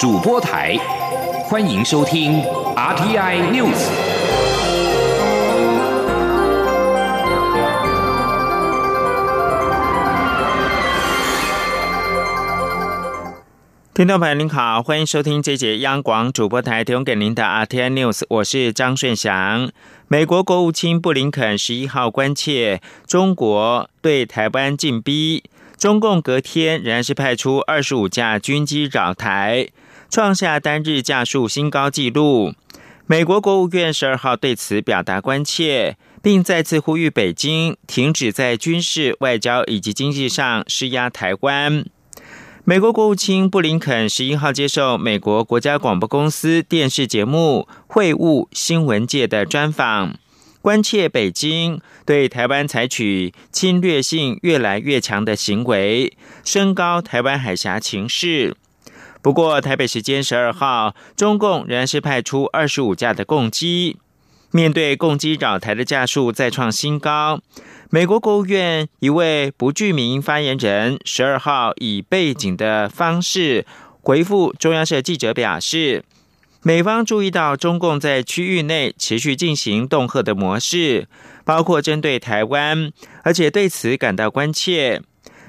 主播台，欢迎收听 RTI News。听众朋友您好，欢迎收听这节央广主播台提供给您的 RTI News，我是张顺祥。美国国务卿布林肯十一号关切中国对台湾进逼。中共隔天仍然是派出二十五架军机扰台，创下单日架数新高纪录。美国国务院十二号对此表达关切，并再次呼吁北京停止在军事、外交以及经济上施压台湾。美国国务卿布林肯十一号接受美国国家广播公司电视节目《会晤新闻界》的专访。关切北京对台湾采取侵略性越来越强的行为，升高台湾海峡情势。不过，台北时间十二号，中共仍然是派出二十五架的共机。面对共机扰台的架数再创新高，美国国务院一位不具名发言人十二号以背景的方式回复中央社记者表示。美方注意到中共在区域内持续进行恫吓的模式，包括针对台湾，而且对此感到关切。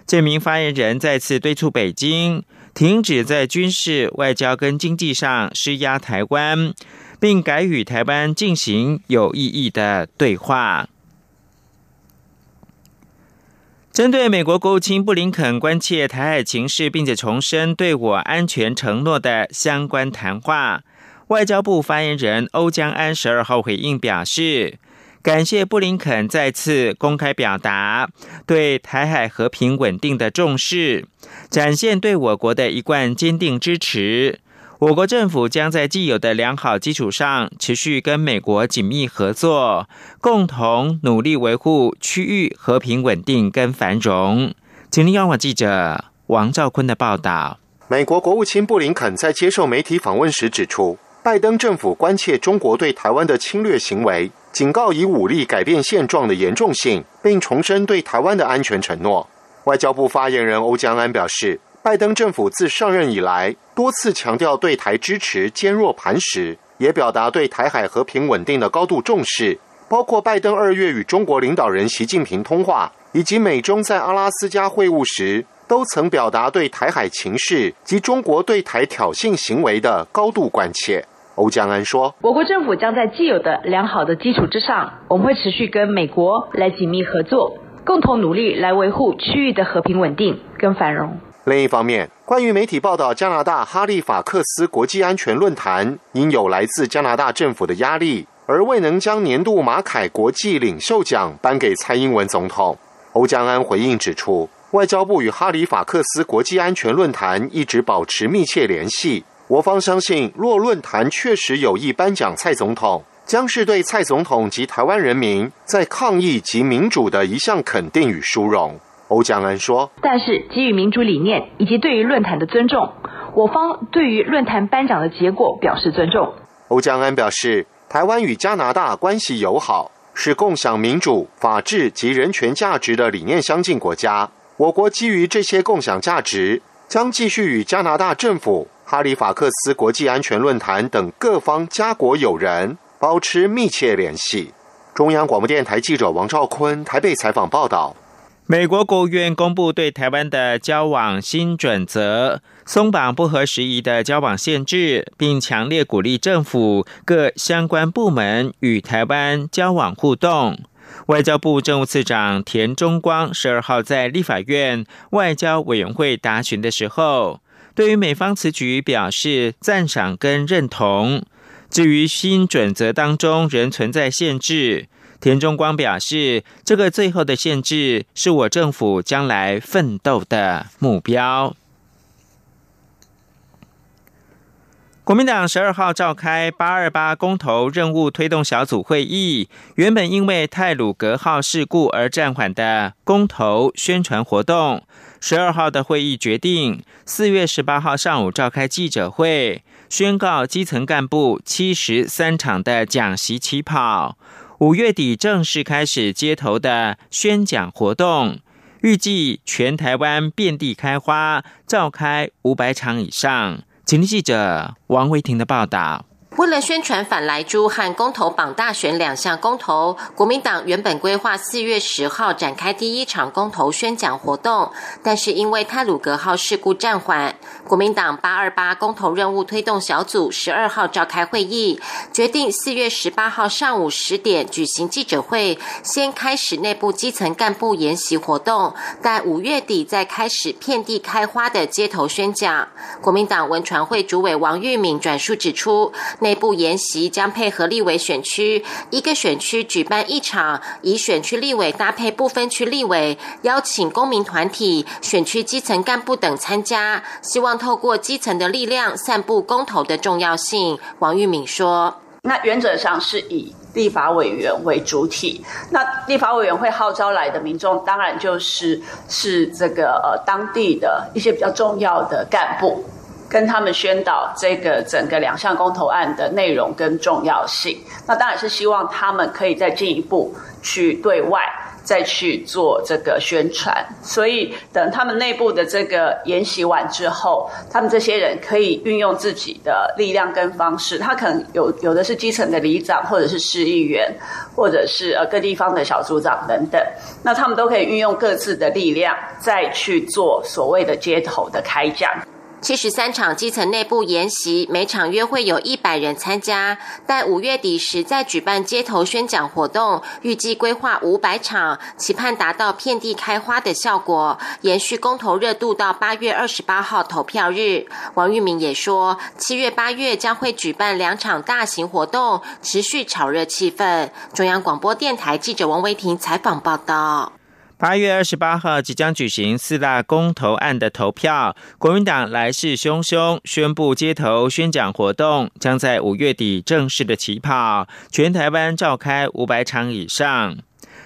这名发言人再次敦促北京停止在军事、外交跟经济上施压台湾，并改与台湾进行有意义的对话。针对美国国务卿布林肯关切台海情势，并且重申对我安全承诺的相关谈话。外交部发言人欧江安十二号回应表示，感谢布林肯再次公开表达对台海和平稳定的重视，展现对我国的一贯坚定支持。我国政府将在既有的良好基础上，持续跟美国紧密合作，共同努力维护区域和平稳定跟繁荣。请听央广记者王兆坤的报道。美国国务卿布林肯在接受媒体访问时指出。拜登政府关切中国对台湾的侵略行为，警告以武力改变现状的严重性，并重申对台湾的安全承诺。外交部发言人欧江安表示，拜登政府自上任以来，多次强调对台支持坚若磐石，也表达对台海和平稳定的高度重视。包括拜登二月与中国领导人习近平通话，以及美中在阿拉斯加会晤时。都曾表达对台海情势及中国对台挑衅行为的高度关切。欧江安说：“我国政府将在既有的良好的基础之上，我们会持续跟美国来紧密合作，共同努力来维护区域的和平稳定跟繁荣。”另一方面，关于媒体报道加拿大哈利法克斯国际安全论坛因有来自加拿大政府的压力，而未能将年度马凯国际领袖奖颁给蔡英文总统，欧江安回应指出。外交部与哈利法克斯国际安全论坛一直保持密切联系。我方相信，若论坛确实有意颁奖蔡总统，将是对蔡总统及台湾人民在抗疫及民主的一项肯定与殊荣。欧江安说：“但是基于民主理念以及对于论坛的尊重，我方对于论坛颁奖的结果表示尊重。”欧江安表示，台湾与加拿大关系友好，是共享民主、法治及人权价值的理念相近国家。我国基于这些共享价值，将继续与加拿大政府、哈利法克斯国际安全论坛等各方家国友人保持密切联系。中央广播电台记者王兆坤台北采访报道。美国国务院公布对台湾的交往新准则，松绑不合时宜的交往限制，并强烈鼓励政府各相关部门与台湾交往互动。外交部政务次长田中光十二号在立法院外交委员会答询的时候，对于美方此举表示赞赏跟认同。至于新准则当中仍存在限制，田中光表示，这个最后的限制是我政府将来奋斗的目标。国民党十二号召开八二八公投任务推动小组会议，原本因为泰鲁格号事故而暂缓的公投宣传活动，十二号的会议决定四月十八号上午召开记者会，宣告基层干部七十三场的讲习起跑，五月底正式开始街头的宣讲活动，预计全台湾遍地开花，召开五百场以上。请听记者王维婷的报道。为了宣传反莱猪和公投榜大选两项公投，国民党原本规划四月十号展开第一场公投宣讲活动，但是因为泰鲁格号事故暂缓，国民党八二八公投任务推动小组十二号召开会议，决定四月十八号上午十点举行记者会，先开始内部基层干部研习活动，待五月底再开始遍地开花的街头宣讲。国民党文传会主委王玉敏转述指出。内部研习将配合立委选区，一个选区举办一场，以选区立委搭配部分区立委，邀请公民团体、选区基层干部等参加，希望透过基层的力量，散布公投的重要性。王玉敏说：“那原则上是以立法委员为主体，那立法委员会号召来的民众，当然就是是这个呃当地的一些比较重要的干部。”跟他们宣导这个整个两项公投案的内容跟重要性，那当然是希望他们可以再进一步去对外再去做这个宣传。所以等他们内部的这个研习完之后，他们这些人可以运用自己的力量跟方式。他可能有有的是基层的里长，或者是市议员，或者是呃各地方的小组长等等。那他们都可以运用各自的力量，再去做所谓的街头的开讲。七十三场基层内部研习，每场约会有一百人参加。待五月底时再举办街头宣讲活动，预计规划五百场，期盼达到遍地开花的效果，延续公投热度到八月二十八号投票日。王玉明也说，七月八月将会举办两场大型活动，持续炒热气氛。中央广播电台记者王维婷采访报道。八月二十八号即将举行四大公投案的投票，国民党来势汹汹，宣布街头宣讲活动将在五月底正式的起跑，全台湾召开五百场以上。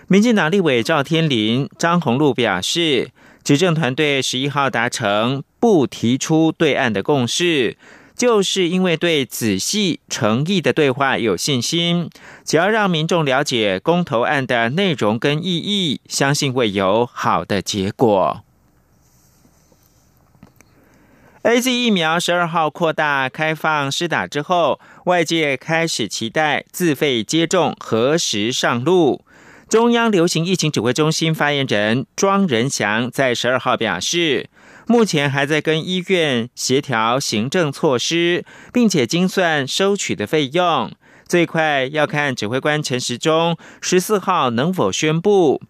民进党立委赵天麟、张宏禄表示，执政团队十一号达成不提出对案的共识。就是因为对仔细诚意的对话有信心，只要让民众了解公投案的内容跟意义，相信会有好的结果。A Z 疫苗十二号扩大开放施打之后，外界开始期待自费接种何时上路。中央流行疫情指挥中心发言人庄仁祥在十二号表示。目前还在跟医院协调行政措施，并且精算收取的费用，最快要看指挥官陈时中十四号能否宣布。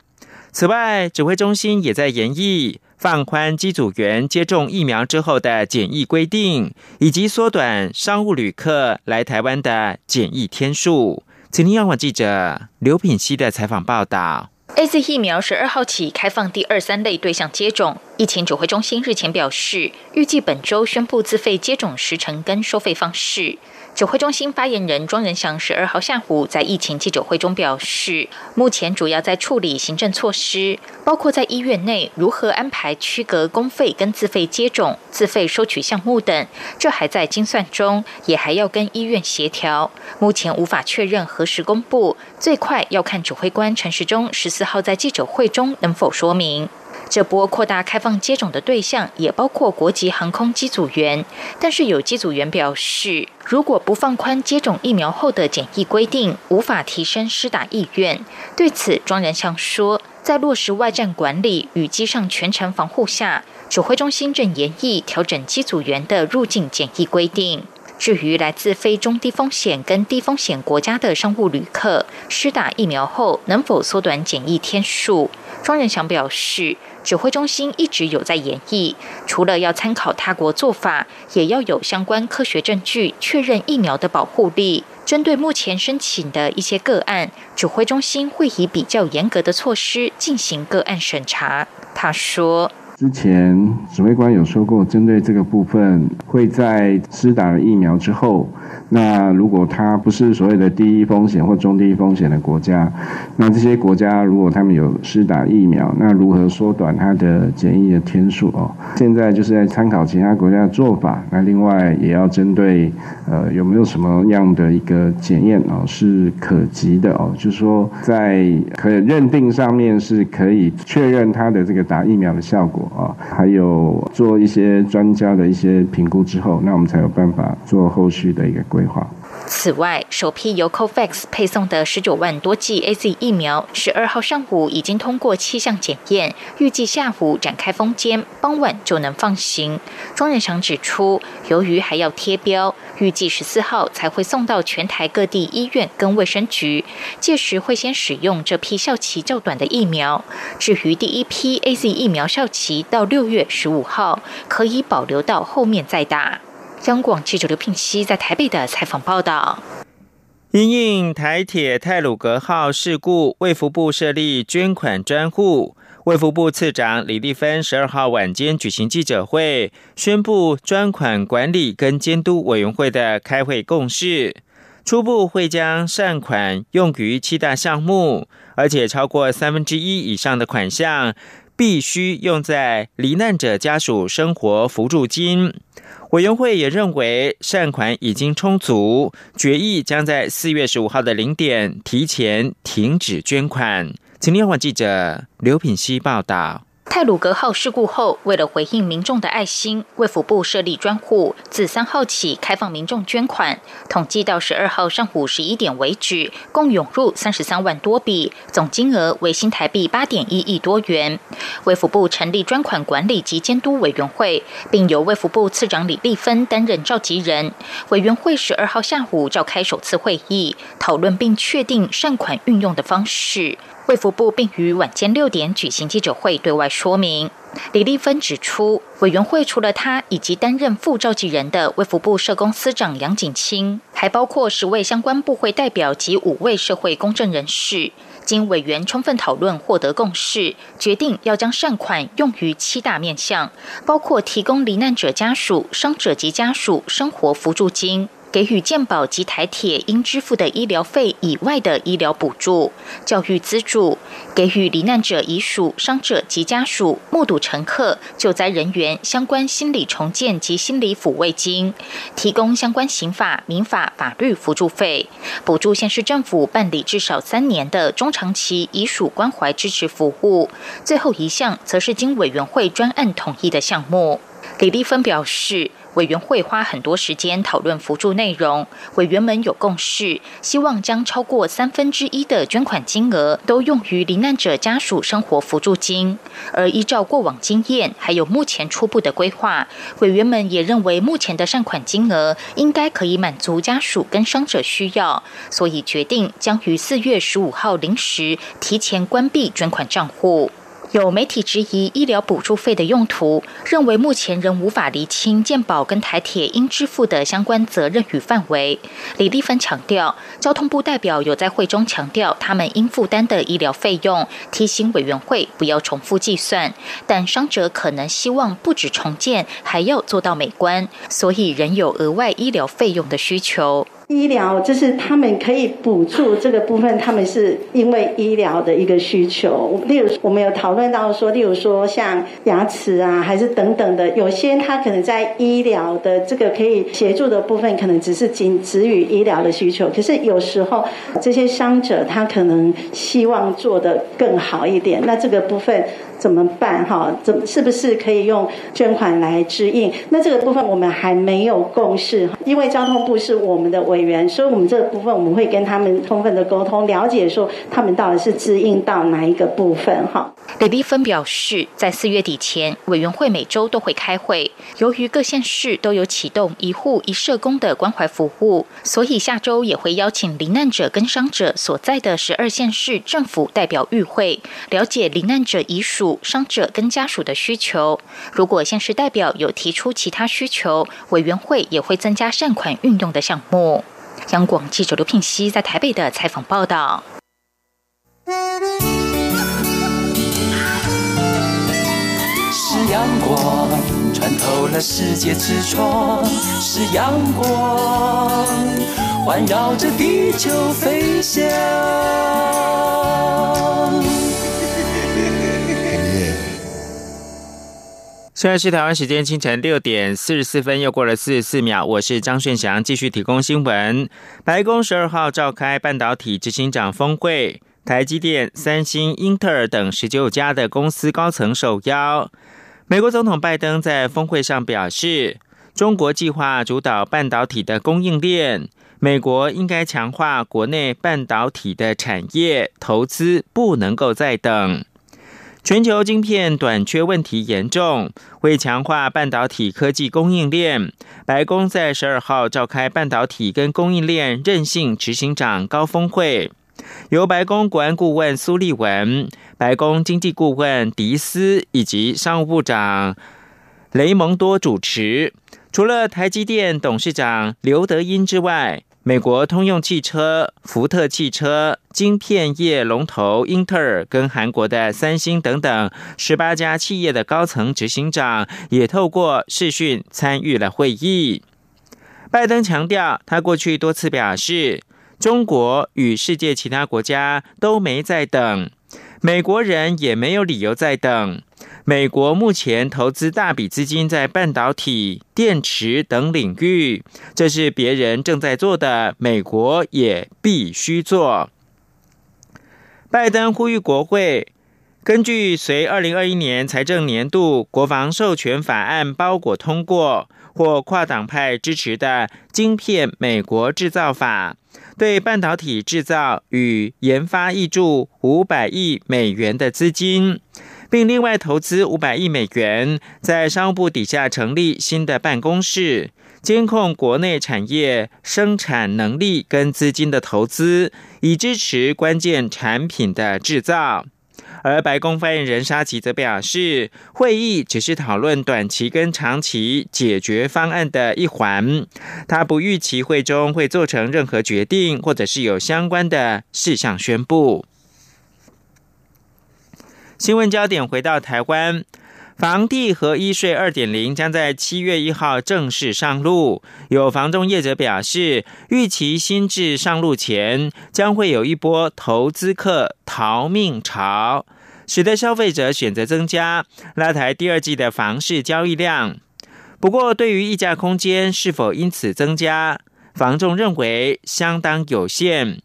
此外，指挥中心也在研议放宽机组员接种疫苗之后的检疫规定，以及缩短商务旅客来台湾的检疫天数。请听央广记者刘品希的采访报道。A Z 疫苗十二号起开放第二三类对象接种。疫情指挥中心日前表示，预计本周宣布自费接种时程跟收费方式。指挥中心发言人庄仁祥十二号下午在疫情记者会中表示，目前主要在处理行政措施，包括在医院内如何安排区隔公费跟自费接种、自费收取项目等，这还在精算中，也还要跟医院协调，目前无法确认何时公布，最快要看指挥官陈时中十四号在记者会中能否说明。这波扩大开放接种的对象也包括国际航空机组员，但是有机组员表示，如果不放宽接种疫苗后的检疫规定，无法提升施打意愿。对此，庄仁祥说，在落实外站管理与机上全程防护下，指挥中心正研议调整机组员的入境检疫规定。至于来自非中低风险跟低风险国家的商务旅客，施打疫苗后能否缩短检疫天数？庄仁祥表示。指挥中心一直有在演绎，除了要参考他国做法，也要有相关科学证据确认疫苗的保护力。针对目前申请的一些个案，指挥中心会以比较严格的措施进行个案审查。他说。之前指挥官有说过，针对这个部分，会在施打了疫苗之后，那如果它不是所谓的低风险或中低风险的国家，那这些国家如果他们有施打疫苗，那如何缩短它的检疫的天数哦？现在就是在参考其他国家的做法，那另外也要针对呃有没有什么样的一个检验哦是可及的哦，就是说在可认定上面是可以确认它的这个打疫苗的效果。果啊，还有做一些专家的一些评估之后，那我们才有办法做后续的一个规划。此外，首批由 COVAX 配送的十九万多剂 A Z 疫苗，十二号上午已经通过气象检验，预计下午展开封监，傍晚就能放行。庄仁祥指出，由于还要贴标，预计十四号才会送到全台各地医院跟卫生局，届时会先使用这批效期较短的疫苗。至于第一批 A Z 疫苗效期到六月十五号，可以保留到后面再打。央广记者刘聘熙在台北的采访报道：因应台铁泰鲁格号事故，卫福部设立捐款专户。卫福部次长李丽芬十二号晚间举行记者会，宣布专款管理跟监督委员会的开会共识，初步会将善款用于七大项目，而且超过三分之一以上的款项必须用在罹难者家属生活扶助金。委员会也认为善款已经充足，决议将在四月十五号的零点提前停止捐款。请联网记者刘品希报道。泰鲁格号事故后，为了回应民众的爱心，卫福部设立专户，自三号起开放民众捐款。统计到十二号上午十一点为止，共涌入三十三万多笔，总金额为新台币八点一亿多元。卫福部成立专款管理及监督委员会，并由卫福部次长李丽芬担任召集人。委员会十二号下午召开首次会议，讨论并确定善款运用的方式。卫福部并于晚间六点举行记者会，对外说明。李丽芬指出，委员会除了他以及担任副召集人的卫福部社工司长杨景清，还包括十位相关部会代表及五位社会公正人士。经委员充分讨论，获得共识，决定要将善款用于七大面向，包括提供罹难者家属、伤者及家属生活扶助金。给予健保及台铁应支付的医疗费以外的医疗补助、教育资助，给予罹难者遗属、伤者及家属、目睹乘客、救灾人员相关心理重建及心理抚慰金，提供相关刑法、民法法律辅助费，补助县市政府办理至少三年的中长期遗属关怀支持服务。最后一项则是经委员会专案统一的项目。李丽芬表示。委员会花很多时间讨论辅助内容，委员们有共识，希望将超过三分之一的捐款金额都用于罹难者家属生活辅助金。而依照过往经验，还有目前初步的规划，委员们也认为目前的善款金额应该可以满足家属跟伤者需要，所以决定将于四月十五号零时提前关闭捐款账户。有媒体质疑医疗补助费的用途，认为目前仍无法厘清健保跟台铁应支付的相关责任与范围。李丽芬强调，交通部代表有在会中强调他们应负担的医疗费用，提醒委员会不要重复计算。但伤者可能希望不止重建，还要做到美观，所以仍有额外医疗费用的需求。医疗就是他们可以补助这个部分，他们是因为医疗的一个需求。例如，我们有讨论到说，例如说像牙齿啊，还是等等的，有些他可能在医疗的这个可以协助的部分，可能只是仅止于医疗的需求。可是有时候这些伤者他可能希望做得更好一点，那这个部分。怎么办？哈，怎是不是可以用捐款来支应？那这个部分我们还没有共识，因为交通部是我们的委员，所以我们这个部分我们会跟他们充分的沟通，了解说他们到底是支应到哪一个部分。哈，李丽芬表示，在四月底前，委员会每周都会开会。由于各县市都有启动一户一社工的关怀服务，所以下周也会邀请罹难者跟伤者所在的十二县市政府代表与会，了解罹难者遗属。伤者跟家属的需求，如果现实代表有提出其他需求，委员会也会增加善款运用的项目。央广记者刘聘熙在台北的采访报道。是阳光穿透了世界之窗，是阳光环绕着地球飞翔。现在是台湾时间清晨六点四十四分，又过了四十四秒。我是张顺祥，继续提供新闻。白宫十二号召开半导体执行长峰会，台积电、三星、英特尔等十九家的公司高层受邀。美国总统拜登在峰会上表示，中国计划主导半导体的供应链，美国应该强化国内半导体的产业投资，不能够再等。全球晶片短缺问题严重，为强化半导体科技供应链，白宫在十二号召开半导体跟供应链韧性执行长高峰会。由白宫国安顾问苏利文、白宫经济顾问迪斯以及商务部长雷蒙多主持。除了台积电董事长刘德英之外，美国通用汽车、福特汽车、晶片业龙头英特尔跟韩国的三星等等十八家企业的高层执行长也透过视讯参与了会议。拜登强调，他过去多次表示。中国与世界其他国家都没在等，美国人也没有理由在等。美国目前投资大笔资金在半导体、电池等领域，这是别人正在做的，美国也必须做。拜登呼吁国会。根据随二零二一年财政年度国防授权法案包裹通过或跨党派支持的晶片美国制造法，对半导体制造与研发挹注五百亿美元的资金，并另外投资五百亿美元，在商务部底下成立新的办公室，监控国内产业生产能力跟资金的投资，以支持关键产品的制造。而白宫发言人沙奇则表示，会议只是讨论短期跟长期解决方案的一环，他不预期会中会做成任何决定，或者是有相关的事项宣布。新闻焦点回到台湾。房地合一税二点零将在七月一号正式上路。有房仲业者表示，预期新制上路前将会有一波投资客逃命潮，使得消费者选择增加，拉抬第二季的房市交易量。不过，对于溢价空间是否因此增加，房仲认为相当有限，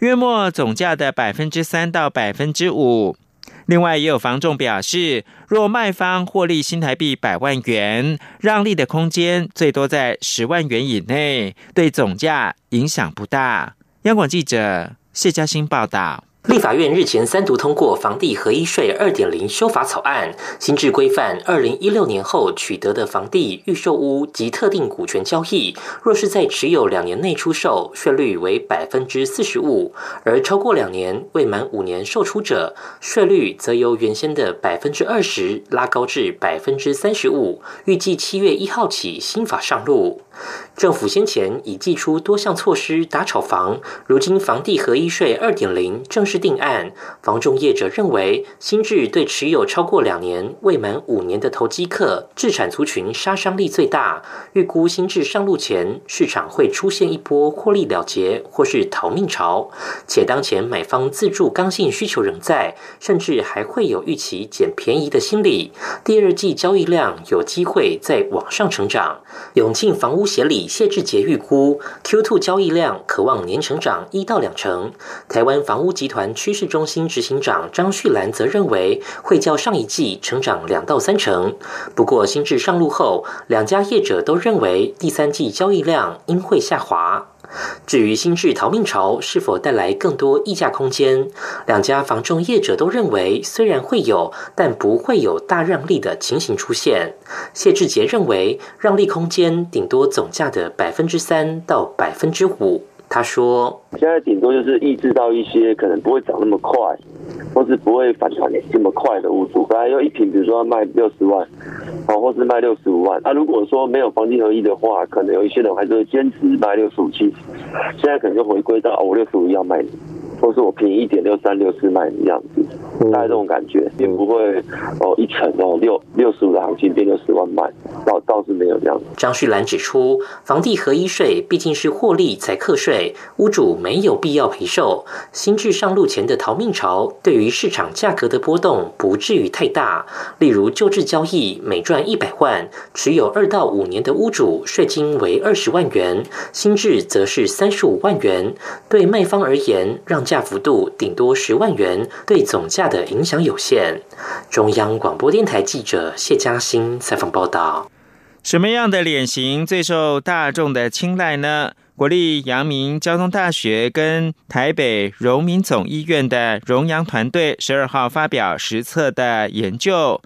约莫总价的百分之三到百分之五。另外，也有房仲表示，若卖方获利新台币百万元，让利的空间最多在十万元以内，对总价影响不大。央广记者谢嘉欣报道。立法院日前三读通过房地合一税二点零修法草案，新制规范二零一六年后取得的房地预售屋及特定股权交易，若是在持有两年内出售，税率为百分之四十五；而超过两年未满五年售出者，税率则由原先的百分之二十拉高至百分之三十五。预计七月一号起新法上路。政府先前已寄出多项措施打炒房，如今房地合一税二点零正式定案，房仲业者认为新制对持有超过两年未满五年的投机客、自产族群杀伤力最大。预估新制上路前，市场会出现一波获利了结或是逃命潮，且当前买方自住刚性需求仍在，甚至还会有预期捡便宜的心理。第二季交易量有机会再往上成长。永庆房屋。协理谢志杰预估，Q2 交易量可望年成长一到两成。台湾房屋集团趋势中心执行长张旭兰则认为，会较上一季成长两到三成。不过新制上路后，两家业者都认为第三季交易量应会下滑。至于新制逃命潮是否带来更多溢价空间，两家房仲业者都认为，虽然会有，但不会有大让利的情形出现。谢志杰认为，让利空间顶多总价的百分之三到百分之五。他说：“现在顶多就是抑制到一些可能不会涨那么快，或是不会反弹这么快的物主。本来要一瓶，比如说要卖六十万，好，或是卖六十五万。那如果说没有黄金合一的话，可能有一些人还是会坚持卖六十五七。现在可能就回归到我六十五要卖。”或是我便宜一点六三六四卖的样子，大概这种感觉，也不会哦一层哦六六十五的行情变六十万卖，倒倒是没有这样。张旭兰指出，房地合一税毕竟是获利才课税，屋主没有必要赔售。新制上路前的逃命潮，对于市场价格的波动不至于太大。例如旧制交易每赚一百万，持有二到五年的屋主税金为二十万元，新制则是三十五万元。对卖方而言，让价幅度顶多十万元，对总价的影响有限。中央广播电台记者谢嘉欣采访报道。什么样的脸型最受大众的青睐呢？国立阳明交通大学跟台北荣民总医院的荣阳团队十二号发表实测的研究，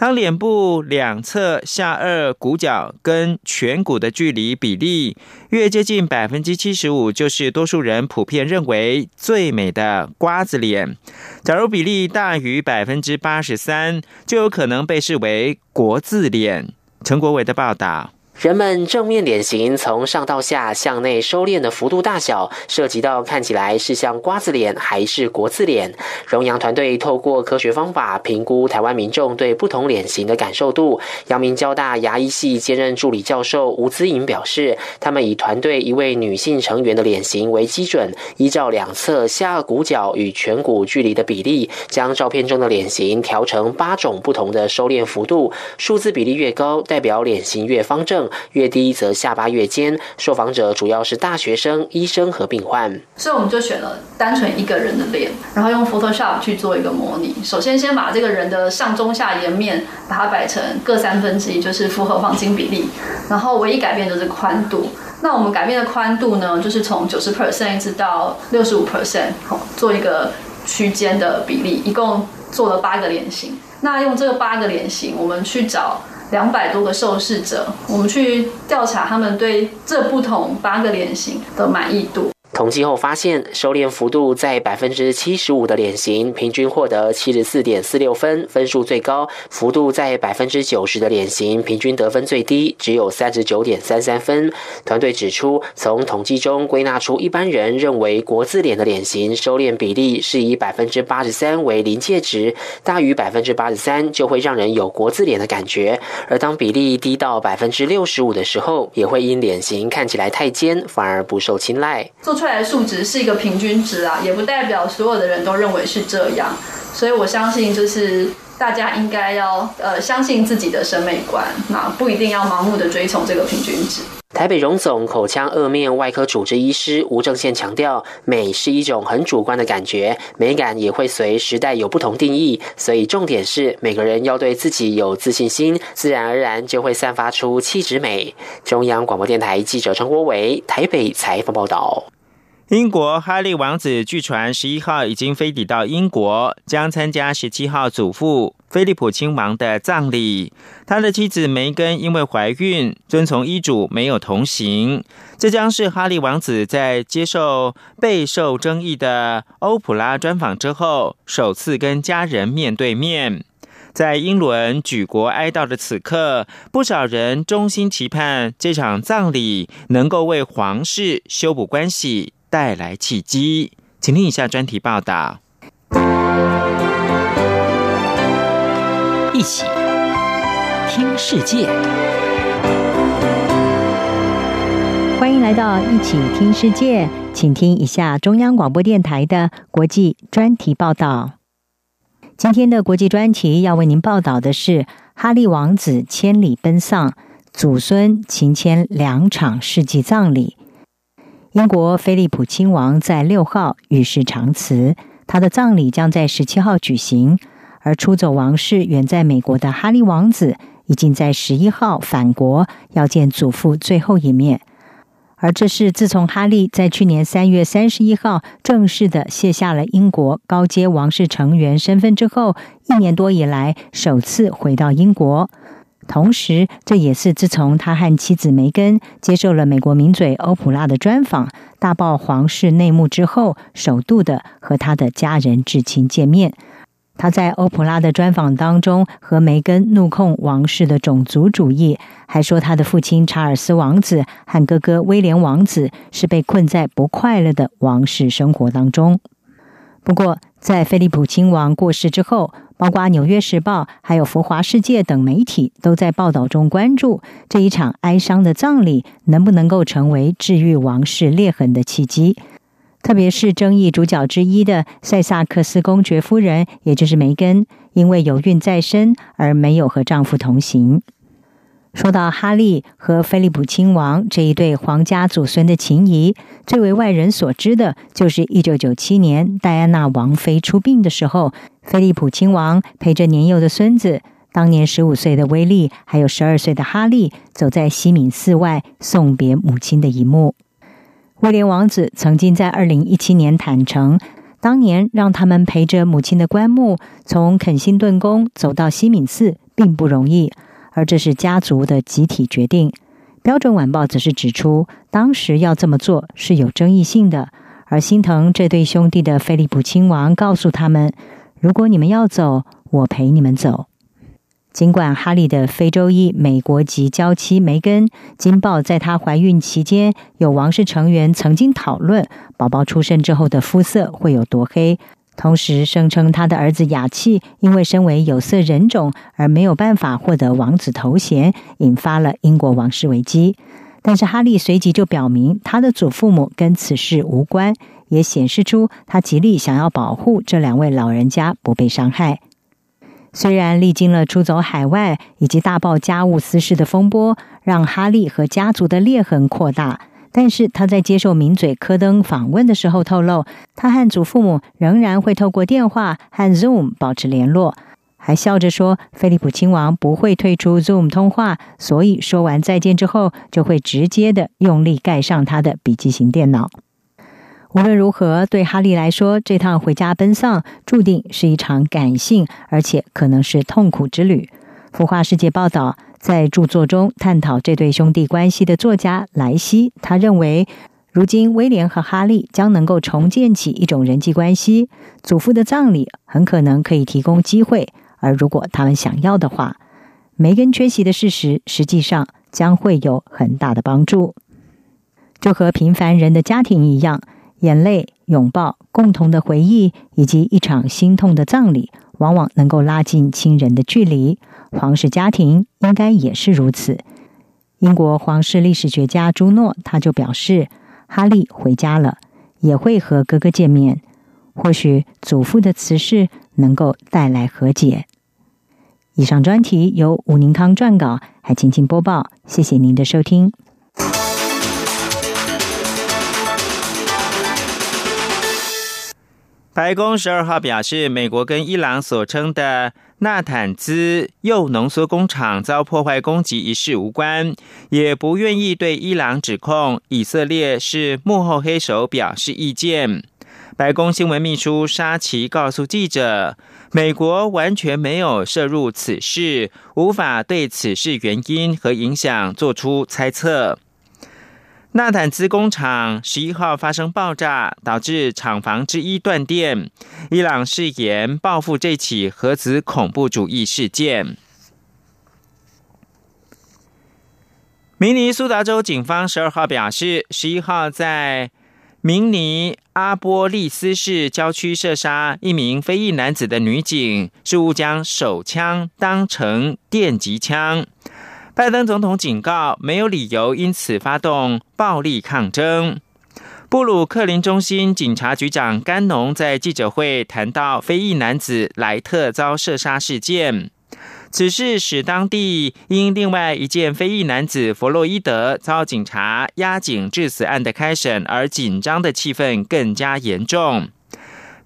当脸部两侧下颚骨角跟颧骨的距离比例越接近百分之七十五，就是多数人普遍认为最美的瓜子脸；假如比例大于百分之八十三，就有可能被视为国字脸。陈国伟的报道。人们正面脸型从上到下向内收敛的幅度大小，涉及到看起来是像瓜子脸还是国字脸。荣阳团队透过科学方法评估台湾民众对不同脸型的感受度。阳明交大牙医系兼任助理教授吴姿颖表示，他们以团队一位女性成员的脸型为基准，依照两侧下颌骨角与颧骨距离的比例，将照片中的脸型调成八种不同的收敛幅度。数字比例越高，代表脸型越方正。越低则下巴越尖。受访者主要是大学生、医生和病患，所以我们就选了单纯一个人的脸，然后用 Photoshop 去做一个模拟。首先，先把这个人的上中下颜面把它摆成各三分之一，就是符合黄金比例。然后唯一改变就是宽度。那我们改变的宽度呢，就是从九十 percent 一直到六十五 percent，好，做一个区间的比例，一共做了八个脸型。那用这个八个脸型，我们去找。两百多个受试者，我们去调查他们对这不同八个脸型的满意度。统计后发现，收敛幅度在百分之七十五的脸型，平均获得七十四点四六分，分数最高；幅度在百分之九十的脸型，平均得分最低，只有三十九点三三分。团队指出，从统计中归纳出一般人认为国字脸的脸型收敛比例是以百分之八十三为临界值，大于百分之八十三就会让人有国字脸的感觉；而当比例低到百分之六十五的时候，也会因脸型看起来太尖，反而不受青睐。出来的数值是一个平均值啊，也不代表所有的人都认为是这样，所以我相信就是大家应该要呃相信自己的审美观，那不一定要盲目的追从这个平均值。台北荣总口腔颚面外科主治医师吴正宪强调，美是一种很主观的感觉，美感也会随时代有不同定义，所以重点是每个人要对自己有自信心，自然而然就会散发出气质美。中央广播电台记者陈国伟台北采访报道。英国哈利王子据传十一号已经飞抵到英国，将参加十七号祖父菲利普亲王的葬礼。他的妻子梅根因为怀孕，遵从医嘱没有同行。这将是哈利王子在接受备受争议的欧普拉专访之后，首次跟家人面对面。在英伦举国哀悼的此刻，不少人衷心期盼这场葬礼能够为皇室修补关系。带来契机，请听以下专题报道。一起听世界，欢迎来到一起听世界，请听一下中央广播电台的国际专题报道。今天的国际专题要为您报道的是哈利王子千里奔丧，祖孙情牵两场世纪葬礼。英国菲利普亲王在六号与世长辞，他的葬礼将在十七号举行。而出走王室远在美国的哈利王子，已经在十一号返国，要见祖父最后一面。而这是自从哈利在去年三月三十一号正式的卸下了英国高阶王室成员身份之后，一年多以来首次回到英国。同时，这也是自从他和妻子梅根接受了美国名嘴欧普拉的专访，大爆皇室内幕之后，首度的和他的家人至亲见面。他在欧普拉的专访当中和梅根怒控王室的种族主义，还说他的父亲查尔斯王子和哥哥威廉王子是被困在不快乐的王室生活当中。不过，在菲利普亲王过世之后，包括《纽约时报》还有《浮华世界》等媒体都在报道中关注这一场哀伤的葬礼能不能够成为治愈王室裂痕的契机。特别是争议主角之一的塞萨克斯公爵夫人，也就是梅根，因为有孕在身而没有和丈夫同行。说到哈利和菲利普亲王这一对皇家祖孙的情谊，最为外人所知的就是一九九七年戴安娜王妃出殡的时候。菲利普亲王陪着年幼的孙子，当年十五岁的威利，还有十二岁的哈利，走在西敏寺外送别母亲的一幕。威廉王子曾经在二零一七年坦诚，当年让他们陪着母亲的棺木从肯辛顿宫走到西敏寺并不容易，而这是家族的集体决定。标准晚报则是指出，当时要这么做是有争议性的，而心疼这对兄弟的菲利普亲王告诉他们。如果你们要走，我陪你们走。尽管哈利的非洲裔美国籍娇妻梅根·金报在她怀孕期间，有王室成员曾经讨论宝宝出生之后的肤色会有多黑，同时声称他的儿子雅契因为身为有色人种而没有办法获得王子头衔，引发了英国王室危机。但是哈利随即就表明，他的祖父母跟此事无关。也显示出他极力想要保护这两位老人家不被伤害。虽然历经了出走海外以及大爆家务私事的风波，让哈利和家族的裂痕扩大，但是他在接受名嘴科登访问的时候透露，他和祖父母仍然会透过电话和 Zoom 保持联络，还笑着说，菲利普亲王不会退出 Zoom 通话，所以说完再见之后，就会直接的用力盖上他的笔记型电脑。无论如何，对哈利来说，这趟回家奔丧注定是一场感性，而且可能是痛苦之旅。孵化世界报道，在著作中探讨这对兄弟关系的作家莱西，他认为，如今威廉和哈利将能够重建起一种人际关系。祖父的葬礼很可能可以提供机会，而如果他们想要的话，梅根缺席的事实实际上将会有很大的帮助。就和平凡人的家庭一样。眼泪、拥抱、共同的回忆，以及一场心痛的葬礼，往往能够拉近亲人的距离。皇室家庭应该也是如此。英国皇室历史学家朱诺他就表示，哈利回家了，也会和哥哥见面。或许祖父的辞世能够带来和解。以上专题由吴宁康撰稿，还请请播报。谢谢您的收听。白宫十二号表示，美国跟伊朗所称的纳坦兹铀浓缩工厂遭破坏攻击一事无关，也不愿意对伊朗指控以色列是幕后黑手表示意见。白宫新闻秘书沙奇告诉记者，美国完全没有涉入此事，无法对此事原因和影响做出猜测。纳坦兹工厂十一号发生爆炸，导致厂房之一断电。伊朗誓言报复这起核子恐怖主义事件。明尼苏达州警方十二号表示，十一号在明尼阿波利斯市郊区射杀一名非裔男子的女警，事误将手枪当成电击枪。拜登总统警告，没有理由因此发动暴力抗争。布鲁克林中心警察局长甘农在记者会谈到非裔男子莱特遭射杀事件，此事使当地因另外一件非裔男子弗洛伊德遭警察压颈致死案的开审而紧张的气氛更加严重。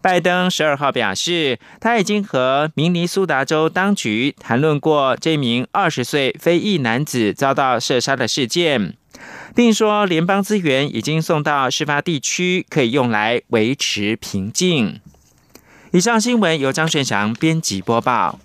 拜登十二号表示，他已经和明尼苏达州当局谈论过这名二十岁非裔男子遭到射杀的事件，并说联邦资源已经送到事发地区，可以用来维持平静。以上新闻由张顺祥编辑播报。